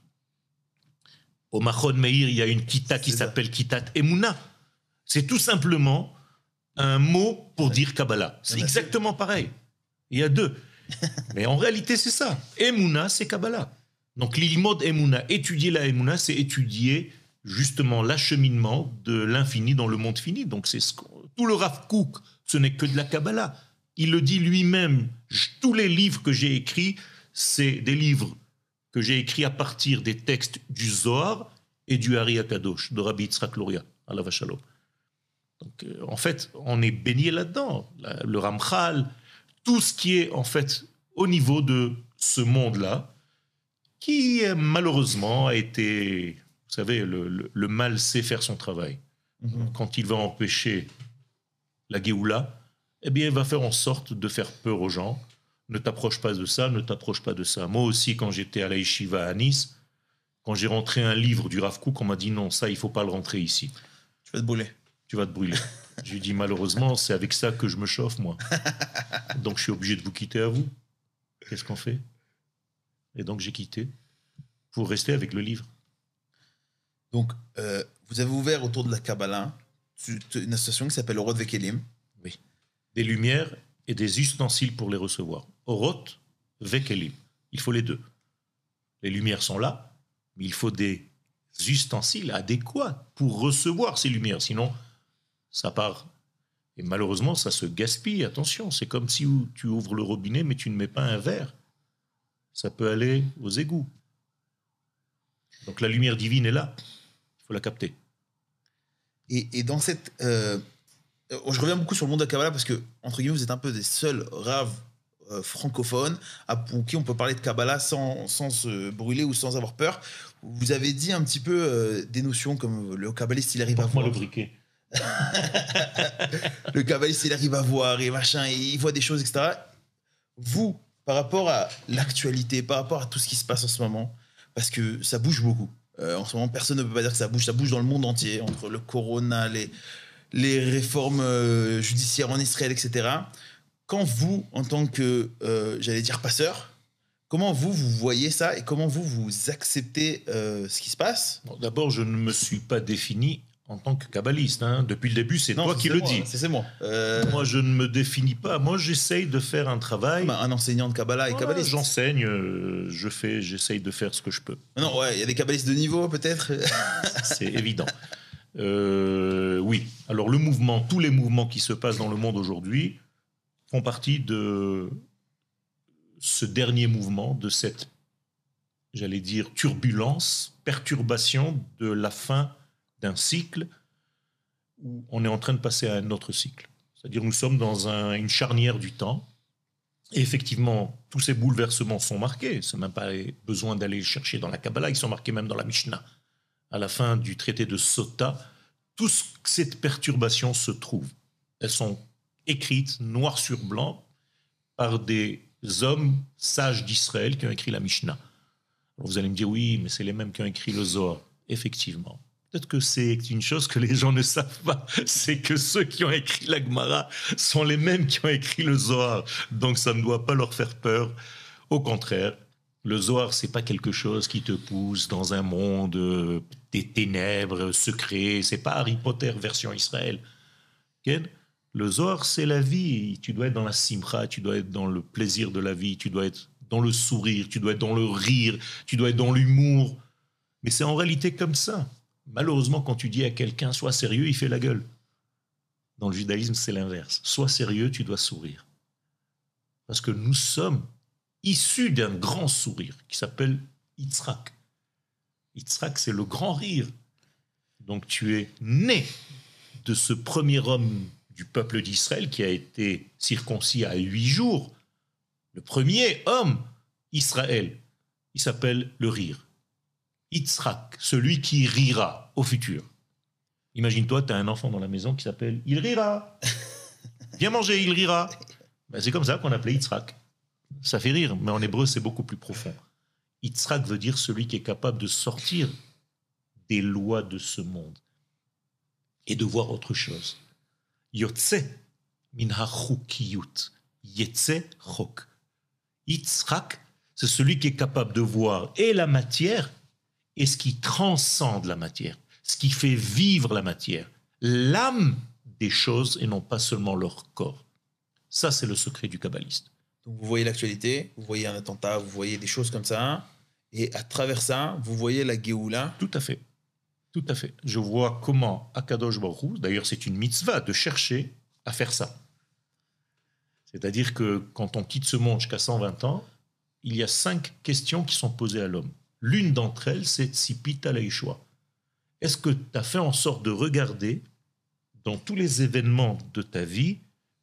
Au Mahon Meir, il y a une kita qui s'appelle Kitat Emouna. C'est tout simplement un mot pour dire Kabbalah. C'est exactement pareil. Il y a deux. (laughs) Mais en réalité, c'est ça. Emouna, c'est Kabbalah. Donc, l'ilmod Emouna, étudier la Emouna, c'est étudier justement l'acheminement de l'infini dans le monde fini. Donc, c'est ce qu'on- tout le Rav Kook, ce n'est que de la Kabbalah. Il le dit lui-même. Tous les livres que j'ai écrits, c'est des livres que j'ai écrits à partir des textes du Zohar et du Hari Akadosh, de Rabbi Yitzhak Allah Shalom. Donc, euh, en fait, on est baigné là-dedans. La- Le Ramchal, tout ce qui est, en fait, au niveau de ce monde-là, qui euh, malheureusement a été, vous savez, le, le- le mal sait faire son travail. Mhm. Quand il va empêcher la Géoula, eh bien, il va faire en sorte de faire peur aux gens. Ne t'approche pas de ça, ne t'approche pas de ça. Moi aussi, quand j'étais à la Yeshiva à Nice, quand j'ai rentré un livre du Rav Kook, on m'a dit non, ça, il faut pas le rentrer ici. Tu vas te brûler. Tu vas te brûler. (laughs) J'ai dit malheureusement, c'est avec ça que je me chauffe, moi. (laughs) Donc, je suis obligé de vous quitter à vous. Qu'est-ce qu'on fait? Et donc, j'ai quitté pour rester avec le livre. Donc, euh, vous avez ouvert autour de la Kabbalah une association qui s'appelle Orod Vekelim. des lumières et des ustensiles pour les recevoir. Oroth, vekelim. Il faut les deux. Les lumières sont là, mais il faut des ustensiles adéquats pour recevoir ces lumières. Sinon, ça part. Et malheureusement, ça se gaspille. Attention, c'est comme si tu ouvres le robinet, mais tu ne mets pas un verre. Ça peut aller aux égouts. Donc la lumière divine est là. Il faut la capter. Et, dans cette. euh, je reviens beaucoup sur le monde de la Kabbalah parce que, entre guillemets, vous êtes un peu des seuls raves euh, francophones à, pour qui on peut parler de Kabbalah sans, sans se brûler ou sans avoir peur. Vous avez dit un petit peu euh, des notions comme le kabbaliste, il arrive à voir. le briquet. (laughs) le kabbaliste, il arrive à voir et machin, et il voit des choses, etc. Vous, par rapport à l'actualité, par rapport à tout ce qui se passe en ce moment, parce que ça bouge beaucoup. Euh, en ce moment, personne ne peut pas dire que ça bouge. Ça bouge dans le monde entier, entre le corona, les, les réformes euh, judiciaires en Israël, etc. Quand vous, en tant que, euh, j'allais dire, passeur, comment vous, vous voyez ça et comment vous, vous acceptez euh, ce qui se passe? Bon, D'abord, je ne me suis pas défini en tant que kabbaliste. hein. Depuis le début, c'est toi qui le dis. C'est moi. Euh, Moi, je ne me définis pas. Moi, j'essaye de faire un travail. bah, un enseignant de Kabbalah et kabbaliste. J'enseigne, euh, je fais, j'essaye de faire ce que je peux. Non, ouais, il y a des kabbalistes de niveau, peut-être. (laughs) C'est (laughs) évident. Oui. Alors, le mouvement, tous les mouvements qui se passent dans le monde aujourd'hui font partie de ce dernier mouvement, de cette, j'allais dire, turbulence, perturbation de la fin d'un cycle où on est en train de passer à un autre cycle. C'est-à-dire nous sommes dans un- une charnière du temps. Et effectivement, tous ces bouleversements sont marqués. C'est même pas besoin d'aller chercher dans la Kabbalah, ils sont marqués même dans la Mishnah. À la fin du traité de Sota, toute cette perturbation se trouve. Elles sont écrites noir sur blanc par des hommes sages d'Israël qui ont écrit la Mishnah. Vous allez me dire, oui, mais c'est les mêmes qui ont écrit le Zohar. Effectivement. Peut-être que c'est une chose que les gens ne savent pas, c'est que ceux qui ont écrit la Gemara sont les mêmes qui ont écrit le Zohar. Donc ça ne doit pas leur faire peur. Au contraire, le Zohar, c'est pas quelque chose qui te pousse dans un monde euh, des ténèbres secrets. C'est pas Harry Potter version Israël. Ok le Zohar, c'est la vie. Tu dois être dans la simcha, tu dois être dans le plaisir de la vie, tu dois être dans le sourire, tu dois être dans le rire, tu dois être dans l'humour. Mais c'est en réalité comme ça. Malheureusement, quand tu dis à quelqu'un sois sérieux, il fait la gueule. Dans le judaïsme, c'est l'inverse. Sois sérieux, tu dois sourire. Parce que nous sommes issus d'un grand sourire qui s'appelle Yitzhak. Yitzhak, c'est le grand rire. Donc tu es né de ce premier homme du peuple d'Israël qui a été circoncis à huit jours. Le premier homme, Israël, il s'appelle le rire. Yitzhak, celui qui rira au futur. Imagine-toi, tu as un enfant dans la maison qui s'appelle Il rira. (laughs) Viens manger, il rira. Ben, c'est comme ça qu'on appelait Yitzhak. Ça fait rire, mais en hébreu, c'est beaucoup plus profond. Yitzhak veut dire celui qui est capable de sortir des lois de ce monde et de voir autre chose. Yotze min hachukiyut. Yetze chok. Yitzhak, c'est celui qui est capable de voir et la matière et ce qui transcende la matière, ce qui fait vivre la matière, l'âme des choses et non pas seulement leur corps. Ça, c'est le secret du kabbaliste. Donc vous voyez l'actualité, vous voyez un attentat, vous voyez des choses comme ça, et à travers ça, vous voyez la Géoula. Tout à fait. Tout à fait. Je vois comment Akadosh Baruch d'ailleurs c'est une mitzvah de chercher à faire ça. C'est-à-dire que quand on quitte ce monde jusqu'à 120 ans, il y a cinq questions qui sont posées à l'homme. L'une d'entre elles, c'est Sipita Leishwa. Est-ce que tu as fait en sorte de regarder dans tous les événements de ta vie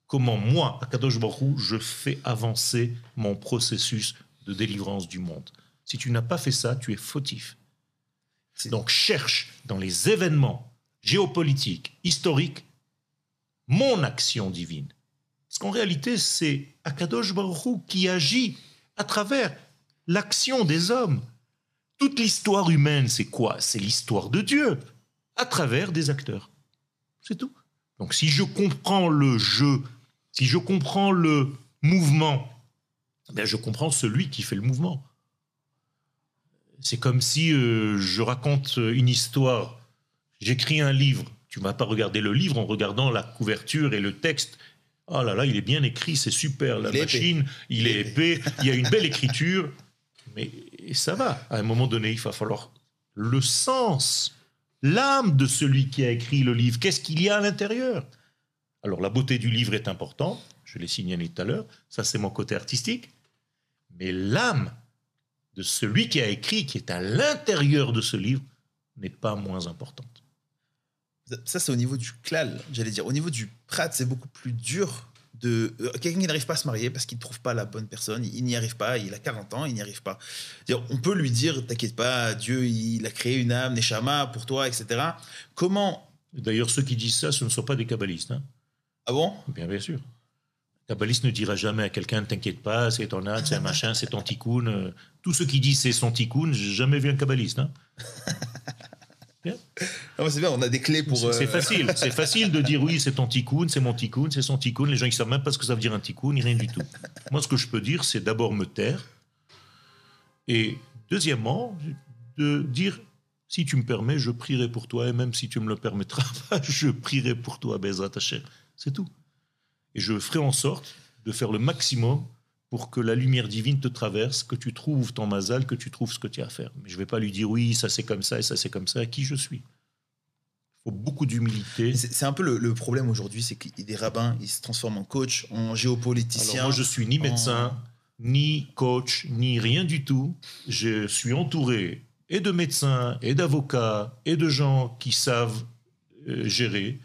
comment moi, Akadosh Baruch je fais avancer mon processus de délivrance du monde? Si tu n'as pas fait ça, tu es fautif. Donc cherche dans les événements géopolitiques, historiques, mon action divine. Parce qu'en réalité, c'est Akadosh Baruch Hu qui agit à travers l'action des hommes. Toute l'histoire humaine, c'est quoi? C'est l'histoire de Dieu, à travers des acteurs. C'est tout. Donc si je comprends le jeu, si je comprends le mouvement, ben je comprends celui qui fait le mouvement. C'est comme si euh, je raconte une histoire, j'écris un livre, tu ne vas pas regarder le livre en regardant la couverture et le texte. Oh là là, il est bien écrit, c'est super, la Il machine, il est épais, il y a une belle écriture. Mais ça va, à un moment donné, il va falloir le sens, l'âme de celui qui a écrit le livre. Qu'est-ce qu'il y a à l'intérieur? Alors la beauté du livre est importante, je l'ai signalé tout à l'heure, ça c'est mon côté artistique. Mais l'âme de celui qui a écrit, qui est à l'intérieur de ce livre, n'est pas moins importante. Ça, c'est au niveau du klal, j'allais dire. Au niveau du prat, c'est beaucoup plus dur de. euh, Quelqu'un qui n'arrive pas à se marier parce qu'il ne trouve pas la bonne personne, il n'y arrive pas, il a 40 ans, il n'y arrive pas. On peut lui dire T'inquiète pas, Dieu, il a créé une âme, Neshama, pour toi, etc. Comment. D'ailleurs, ceux qui disent ça, ce ne sont pas des kabbalistes. hein. Ah bon? Bien, bien sûr. Un kabbaliste ne dira jamais à quelqu'un ne t'inquiète pas, c'est ton âme, c'est un machin, c'est ton tikkun. Euh, Tous ceux qui disent c'est son tikkun, j'ai jamais vu un kabbaliste. hein. (laughs) Ah, C'est bien, on a des clés pour. C'est euh, facile. C'est facile de dire oui, c'est ton tikkun, c'est mon tikkun, c'est son tikkun. Les gens ne savent même pas ce que ça veut dire un tikkun, ni rien du tout. Moi, ce que je peux dire, c'est d'abord me taire. Et deuxièmement, de dire si tu me permets, je prierai pour toi. Et même si tu me le permettras pas, (laughs) je prierai pour toi, Bezrat Hashem. C'est tout. Et je ferai en sorte de faire le maximum pour que la lumière divine te traverse, que tu trouves ton mazal, que tu trouves ce que tu as à faire. Mais je ne vais pas lui dire oui, ça c'est comme ça et ça c'est comme ça. Qui je suis Il faut beaucoup d'humilité. C'est un peu le, le problème aujourd'hui, c'est que des rabbins, ils se transforment en coach, en géopoliticien. Alors moi, je suis ni médecin, ni coach, ni rien du tout. Je suis entouré et de médecins, et d'avocats, et de gens qui savent euh, gérer.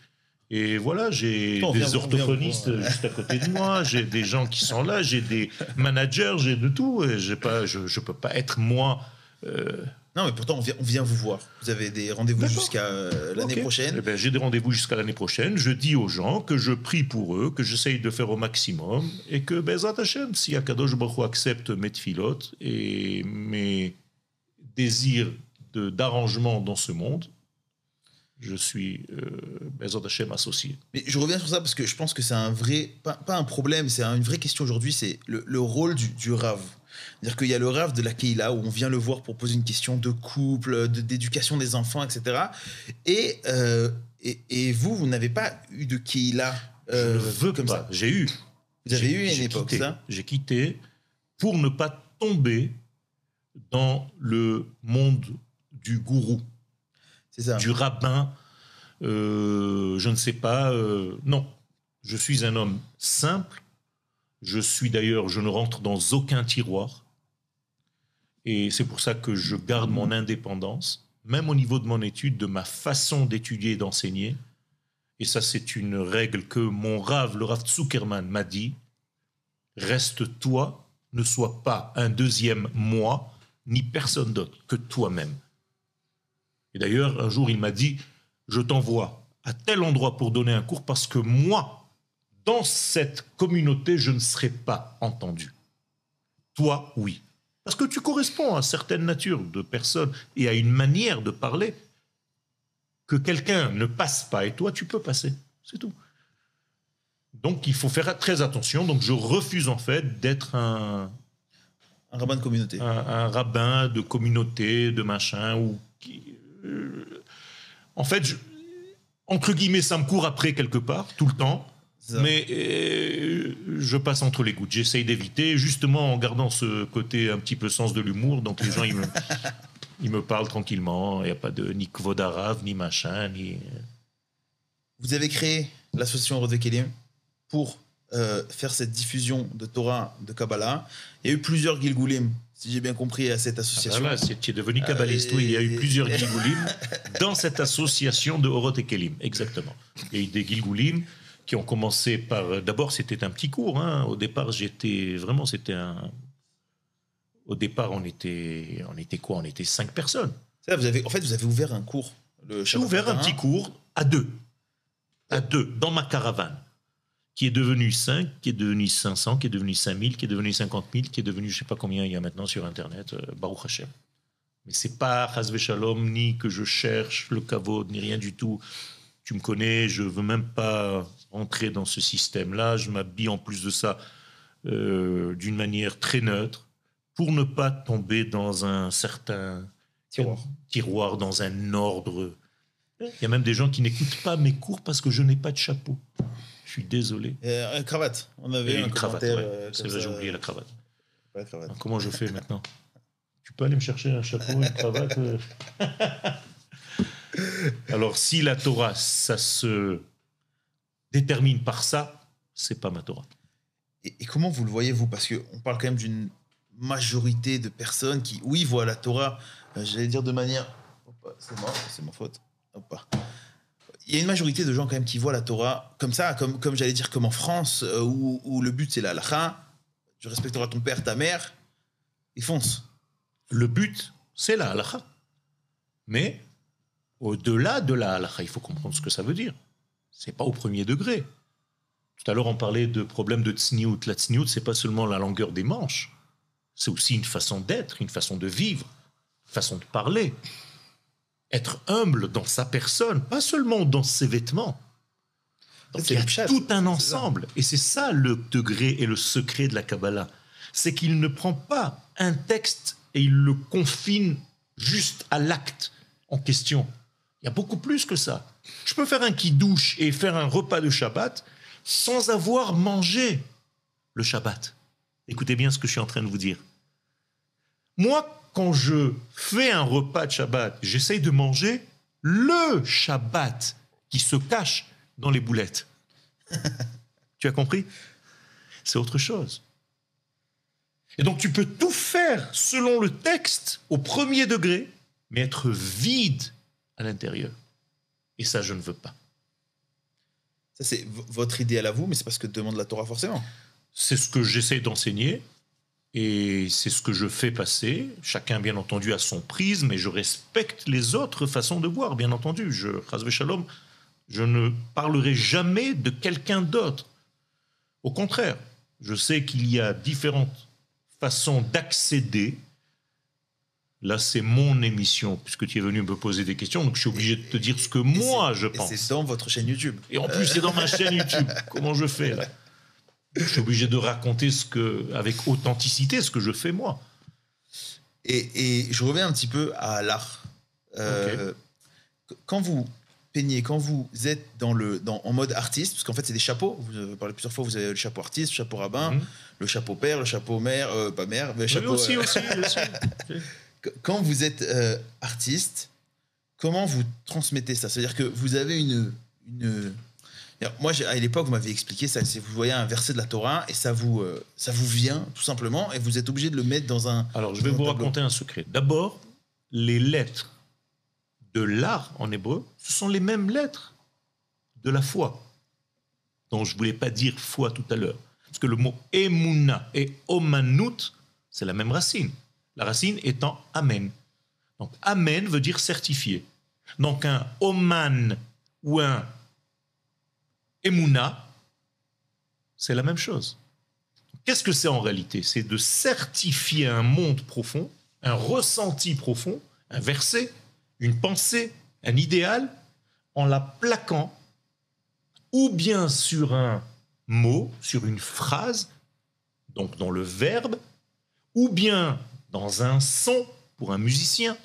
Et voilà, j'ai des vient orthophonistes voir, juste à côté de moi, j'ai des gens qui sont là, j'ai des (laughs) managers, j'ai de tout. Et j'ai pas, je ne peux pas être moi. euh, Non, mais pourtant, on vient, on vient vous voir. Vous avez des rendez-vous jusqu'à euh, l'année prochaine. Eh ben, j'ai des rendez-vous jusqu'à l'année prochaine. Je dis aux gens que je prie pour eux, que j'essaye de faire au maximum et que Bezat Hashem, si Akadosh Baruch accepte mes tfilotes et mes désirs de- d'arrangement dans ce monde, je suis euh, Bezat Hashem associé. Mais je reviens sur ça parce que je pense que c'est un vrai, pas, pas un problème, c'est une vraie question aujourd'hui, c'est le, le rôle du, du Rav. C'est-à-dire qu'il y a le Rav de la Keila où on vient le voir pour poser une question de couple, de- d'éducation des enfants, etc. Et, euh, et, et vous, vous n'avez pas eu de Keila euh, je veux comme pas. ça. J'ai eu. Vous avez eu une époque, quitté. ça J'ai quitté pour ne pas tomber dans le monde du gourou. Du rabbin, euh, je ne sais pas. euh, non, je suis un homme simple. Je suis d'ailleurs, je ne rentre dans aucun tiroir. Et c'est pour ça que je garde mon indépendance, même au niveau de mon étude, de ma façon d'étudier et d'enseigner. Et ça, c'est une règle que mon Rav, le Rav Zuckerman, m'a dit. Reste toi, ne sois pas un deuxième moi, ni personne d'autre que toi-même. Et d'ailleurs, un jour, il m'a dit, je t'envoie à tel endroit pour donner un cours parce que moi, dans cette communauté, je ne serai pas entendu. Toi, oui. Parce que tu corresponds à certaines natures de personnes et à une manière de parler que quelqu'un ne passe pas et toi, tu peux passer. C'est tout. Donc, il faut faire très attention. Donc, je refuse en fait d'être un, Un rabbin de communauté. un, un rabbin de communauté, de machin, ou qui- en fait, je- entre guillemets, ça me court après quelque part, tout le temps, ça. mais euh, je passe entre les gouttes. J'essaye d'éviter, justement en gardant ce côté un petit peu sens de l'humour, donc les gens, ils me, ils me parlent tranquillement, il n'y a pas de ni kvodarav, ni machin, ni... Vous avez créé l'association Kelim pour euh, faire cette diffusion de Torah, de Kabbalah. Il y a eu plusieurs Gilgulim, si j'ai bien compris, à cette association. Voilà, c'est tu es devenu kabbaliste. Euh, oui, il y a eu et- plusieurs Gilgulim (laughs) dans cette association de Horot et Kelim, exactement. Il y a eu des Gilgulim qui ont commencé par. D'abord, c'était un petit cours. hein. Au départ, j'étais vraiment, c'était un. Au départ, on était, on était quoi? On était cinq personnes. Là, vous avez, en fait, vous avez ouvert un cours. J'ai ouvert un petit cours à deux. À deux, dans ma caravane. Qui est devenu 5, qui est devenu 500, qui est devenu 5000, qui est devenu 50 000, qui est devenu je sais pas combien il y a maintenant sur Internet, euh, Baruch Hashem. Mais c'est pas Chazve Shalom, ni que je cherche le kavod, ni rien du tout. Tu me connais, je veux même pas rentrer dans ce système-là. Je m'habille en plus de ça euh, d'une manière très neutre pour ne pas tomber dans un certain Tiroir. tiroir, dans un ordre. Il y a même des gens qui n'écoutent pas mes cours parce que je n'ai pas de chapeau. Je suis désolé. Euh, une cravate. On avait Et un une cravate, ouais. euh, c'est vrai, j'ai oublié la cravate. Ouais, cravate. Alors, comment je fais maintenant? Tu peux aller me chercher un chapeau, une cravate euh (laughs) Alors, si la Torah, ça se détermine par ça, c'est pas ma Torah. Et, et comment vous le voyez, vous? Parce qu'on parle quand même d'une majorité de personnes qui, oui, voient la Torah, euh, j'allais dire de manière. C'est moi, c'est ma faute. Hop. Il y a une majorité de gens quand même qui voient la Torah comme ça, comme, comme j'allais dire, comme en France, euh, où, le but c'est la halakha, tu respecteras ton père, ta mère, et fonce. Le but, c'est la halakha. Mais au-delà de la halakha, il faut comprendre ce que ça veut dire. C'est pas au premier degré. Tout à l'heure, on parlait de problème de tsniout. La tsniout, c'est pas seulement la longueur des manches. C'est aussi une façon d'être, une façon de vivre, une façon de parler. Être humble dans sa personne, pas seulement dans ses vêtements. Donc il y a tout un ensemble. Et c'est ça le degré et le secret de la Kabbalah. C'est qu'il ne prend pas un texte et il le confine juste à l'acte en question. Il y a beaucoup plus que ça. Je peux faire un qui douche et faire un repas de Shabbat sans avoir mangé le Shabbat. Écoutez bien ce que je suis en train de vous dire. Moi, quand je fais un repas de Shabbat, j'essaye de manger le Shabbat qui se cache dans les boulettes. (laughs) tu as compris? C'est autre chose. Et donc tu peux tout faire selon le texte au premier degré, mais être vide à l'intérieur. Et ça, je ne veux pas. Ça, c'est votre idéal à vous, mais c'est pas ce que demande la Torah forcément. C'est ce que j'essaie d'enseigner et c'est ce que je fais passer. Chacun, bien entendu, a son prisme et je respecte les autres façons de voir, bien entendu. Je, Shalom, je ne parlerai jamais de quelqu'un d'autre. Au contraire, je sais qu'il y a différentes façons d'accéder. Là, c'est mon émission, puisque tu es venu me poser des questions, donc je suis obligé de te dire ce que moi je et pense. C'est dans votre chaîne YouTube. Et en plus, c'est dans ma chaîne (laughs) YouTube. Comment je fais là? Je suis obligé de raconter ce que, avec authenticité ce que je fais moi. Et, et je reviens un petit peu à l'art. Euh, qu- Quand vous peignez, quand vous êtes dans le, dans, en mode artiste, parce qu'en fait c'est des chapeaux, vous avez parlé plusieurs fois, vous avez le chapeau artiste, le chapeau rabbin, Mhm. le chapeau père, le chapeau mère, euh, pas mère, mais le Oui, chapeau... aussi, euh, aussi, aussi. (laughs) qu- quand vous êtes euh, artiste, comment vous transmettez ça? C'est-à-dire que vous avez une... moi, à l'époque, vous m'avez expliqué ça. C'est vous voyez un verset de la Torah et ça vous, euh, ça vous vient tout simplement et vous êtes obligé de le mettre dans un. Alors, je vais vous tableau. raconter un secret. D'abord, les lettres de l'art en hébreu, ce sont les mêmes lettres de la foi, dont je voulais pas dire foi tout à l'heure. Parce que le mot emuna et omanut, c'est la même racine. La racine étant amen. Donc, amen veut dire certifié. Donc, un oman ou un emuna, c'est la même chose. Qu'est-ce que c'est en réalité? C'est de certifier un monde profond, un ressenti profond, un verset, une pensée, un idéal, en la plaquant ou bien sur un mot, sur une phrase, donc dans le verbe, ou bien dans un son pour un musicien,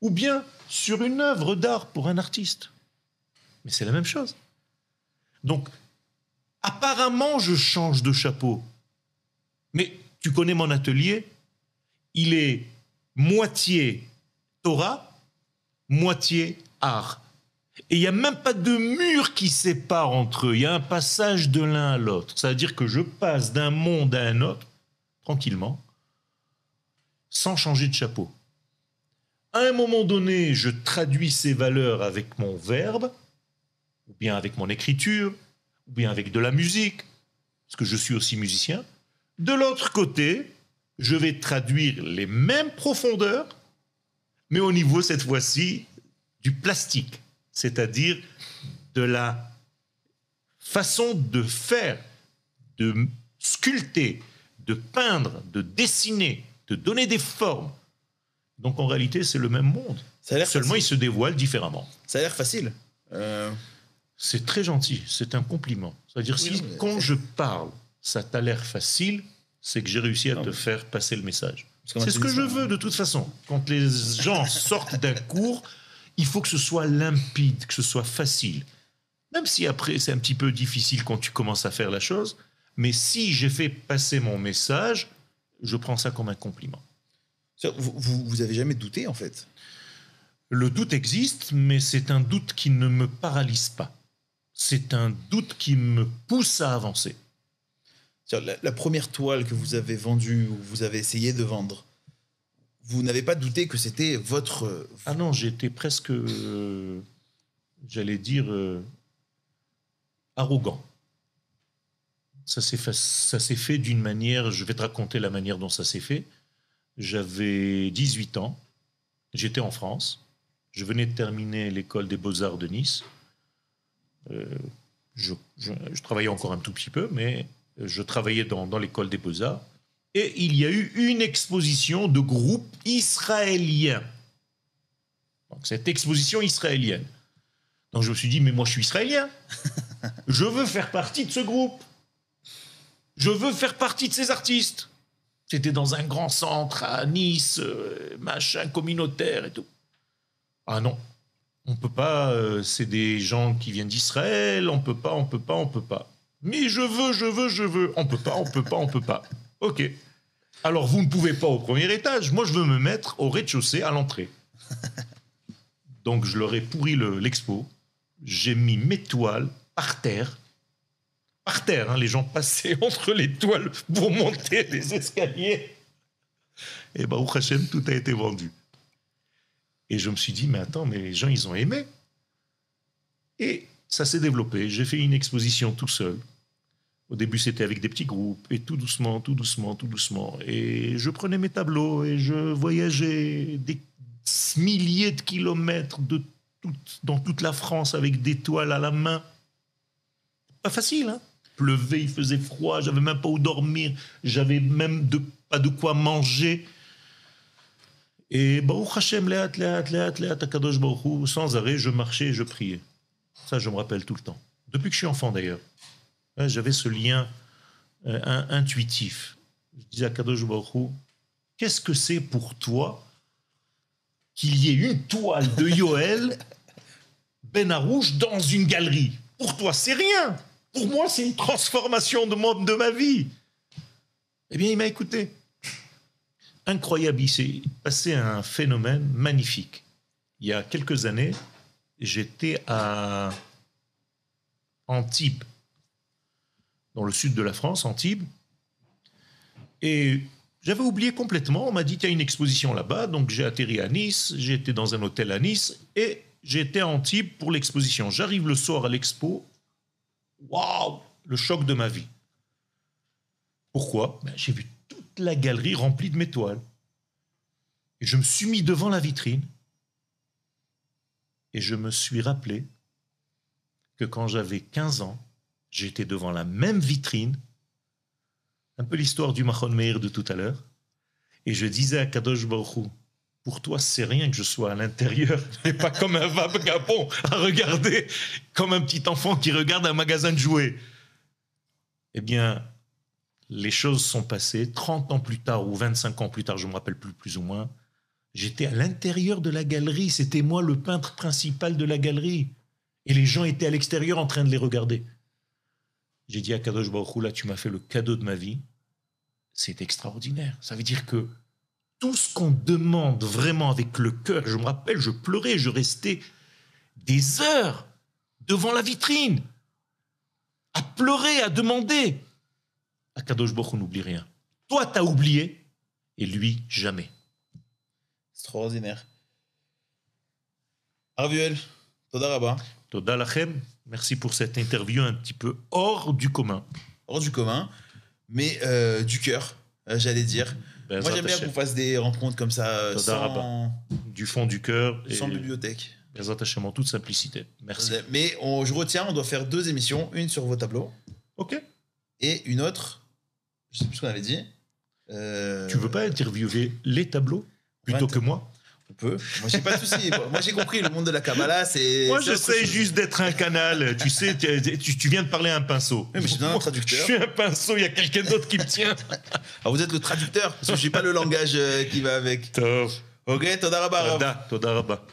ou bien sur une œuvre d'art pour un artiste. Mais c'est la même chose. Donc, apparemment, je change de chapeau. Mais tu connais mon atelier, il est moitié Torah, moitié art. Et il n'y a même pas de mur qui sépare entre eux. Il y a un passage de l'un à l'autre. C'est-à-dire que je passe d'un monde à un autre, tranquillement, sans changer de chapeau. À un moment donné, je traduis ces valeurs avec mon verbe, ou bien avec mon écriture, ou bien avec de la musique, parce que je suis aussi musicien. De l'autre côté, je vais traduire les mêmes profondeurs, mais au niveau cette fois-ci du plastique, c'est-à-dire de la façon de faire, de sculpter, de peindre, de dessiner, de donner des formes. Donc en réalité, c'est le même monde. Ça a l'air Seulement, il se dévoile différemment. Ça a l'air facile. Euh, C'est très gentil, c'est un compliment. C'est-à-dire, Oui, si mais- quand je parle, ça t'a l'air facile, c'est que j'ai réussi à Non, te mais- faire passer le message. C'est ce que ça. je veux de toute façon. Quand les gens (laughs) sortent d'un cours, il faut que ce soit limpide, que ce soit facile. Même si après c'est un petit peu difficile quand tu commences à faire la chose, mais si j'ai fait passer mon message, je prends ça comme un compliment. Vous, vous, vous avez jamais douté, en fait? Le doute existe, mais c'est un doute qui ne me paralyse pas. C'est un doute qui me pousse à avancer. La, la première toile que vous avez vendue ou vous avez essayé de vendre, vous n'avez pas douté que c'était votre. euh, Ah non, j'étais presque, euh, j'allais dire, euh, arrogant. Ça s'est fait, ça s'est fait d'une manière, je vais te raconter la manière dont ça s'est fait. J'avais 18 ans, j'étais en France, je venais de terminer l'école des beaux-arts de Nice. Euh, je, je- je travaillais encore un tout petit peu, mais je travaillais dans, dans l'école des beaux-arts. Et il y a eu une exposition de groupes israéliens. Donc, cette exposition israélienne. Donc je me suis dit, mais moi je suis israélien. (laughs) je veux faire partie de ce groupe. Je veux faire partie de ces artistes. C'était dans un grand centre à Nice, euh, machin communautaire et tout. Ah non, on peut pas. euh, c'est des gens qui viennent d'Israël. On peut pas, on peut pas, on peut pas. Mais je veux, je veux, je veux. On peut pas, on peut pas, on peut pas. Ok. Alors vous ne pouvez pas au premier étage. Moi je veux me mettre au rez-de-chaussée à l'entrée. (laughs) Donc je leur ai pourri le- l'expo. J'ai mis mes toiles par terre. Par terre, hein, les gens passaient (laughs) entre les toiles pour monter les escaliers. Et bah, au Hachem, tout a été vendu. Et je me suis dit, mais attends, mais les gens, ils ont aimé. Et ça s'est développé. J'ai fait une exposition tout seul. Au début, c'était avec des petits groupes, et tout doucement, tout doucement, tout doucement. Et je prenais mes tableaux et je voyageais des milliers de kilomètres de toute- dans toute la France avec des toiles à la main. Pas facile, hein Pleuvait, il faisait froid, j'avais même pas où dormir, j'avais même de, pas de quoi manger. Et Baruch Hashem, Léat, Léat, Léat, Léat, Akadosh Baruch sans arrêt, je marchais et je priais. Ça, je me rappelle tout le temps. Depuis que je suis enfant, d'ailleurs. J'avais ce lien euh, in- intuitif. Je disais à Kadosh Baruch qu'est-ce que c'est pour toi qu'il y ait une toile de Yoel Ben Arouche dans une galerie? Pour toi, c'est rien. Pour moi, c'est une transformation de, mon- de ma vie. Eh bien, il m'a écouté. Incroyable, il s'est passé un phénomène magnifique. Il y a quelques années, j'étais à Antibes, dans le sud de la France, Antibes. Et j'avais oublié complètement. On m'a dit qu'il y a une exposition là-bas. Donc j'ai atterri à Nice. Été dans un hôtel à Nice. Et j'étais à Antibes pour l'exposition. J'arrive le soir à l'expo. Waouh Le choc de ma vie. Pourquoi? Ben, J'ai vu la galerie remplie de mes toiles. Et je me suis mis devant la vitrine. Et je me suis rappelé que quand j'avais 15 ans, j'étais devant la même vitrine, un peu l'histoire du Mahon Meir de tout à l'heure, et je disais à Kadosh Baruch pour toi, c'est rien que je sois à l'intérieur (laughs) et pas comme un vagabond à regarder, comme un petit enfant qui regarde un magasin de jouets. Eh bien, les choses sont passées. 30 ans plus tard ou 25 ans plus tard, je ne me rappelle plus plus ou moins, j'étais à l'intérieur de la galerie. C'était moi le peintre principal de la galerie. Et les gens étaient à l'extérieur en train de les regarder. J'ai dit à Kadosh Baruch là, tu m'as fait le cadeau de ma vie. C'est extraordinaire. Ça veut dire que tout ce qu'on demande vraiment avec le cœur, je me rappelle, je pleurais, je restais des heures devant la vitrine, à pleurer, à demander. Akadosh Baruch n'oublie rien. Toi, t'as oublié, et lui, jamais. Extraordinaire. Arvuel, Toda Rabba, Toda lachem. Merci pour cette interview un petit peu hors du commun. hors du commun, mais euh, du cœur, euh, j'allais dire. Ben, Moi, j'aime bien qu'on fasse des rencontres comme ça, euh, Toda sans, Rabba. du fond du cœur et sans bibliothèque. Bezat Hashem, en toute simplicité. Merci. Mais on- je retiens, on doit faire deux émissions, une sur vos tableaux Ok. et une autre, je sais plus ce qu'on avait dit. Euh, Tu veux pas interviewer les tableaux plutôt Ouais, que moi? On peut. Moi, j'ai pas de souci. Moi, j'ai compris, le monde de la Kabbalah, c'est. Moi, j'essaie juste d'être un canal. tu sais, tu, tu- tu viens de parler à un pinceau. Oui, mais je suis un traducteur. Je suis un pinceau, il y a quelqu'un d'autre qui me tient. Alors, (laughs) vous êtes le traducteur, parce que je n'ai pas le langage euh, qui va avec. Tov. Ok, Toda Rabba,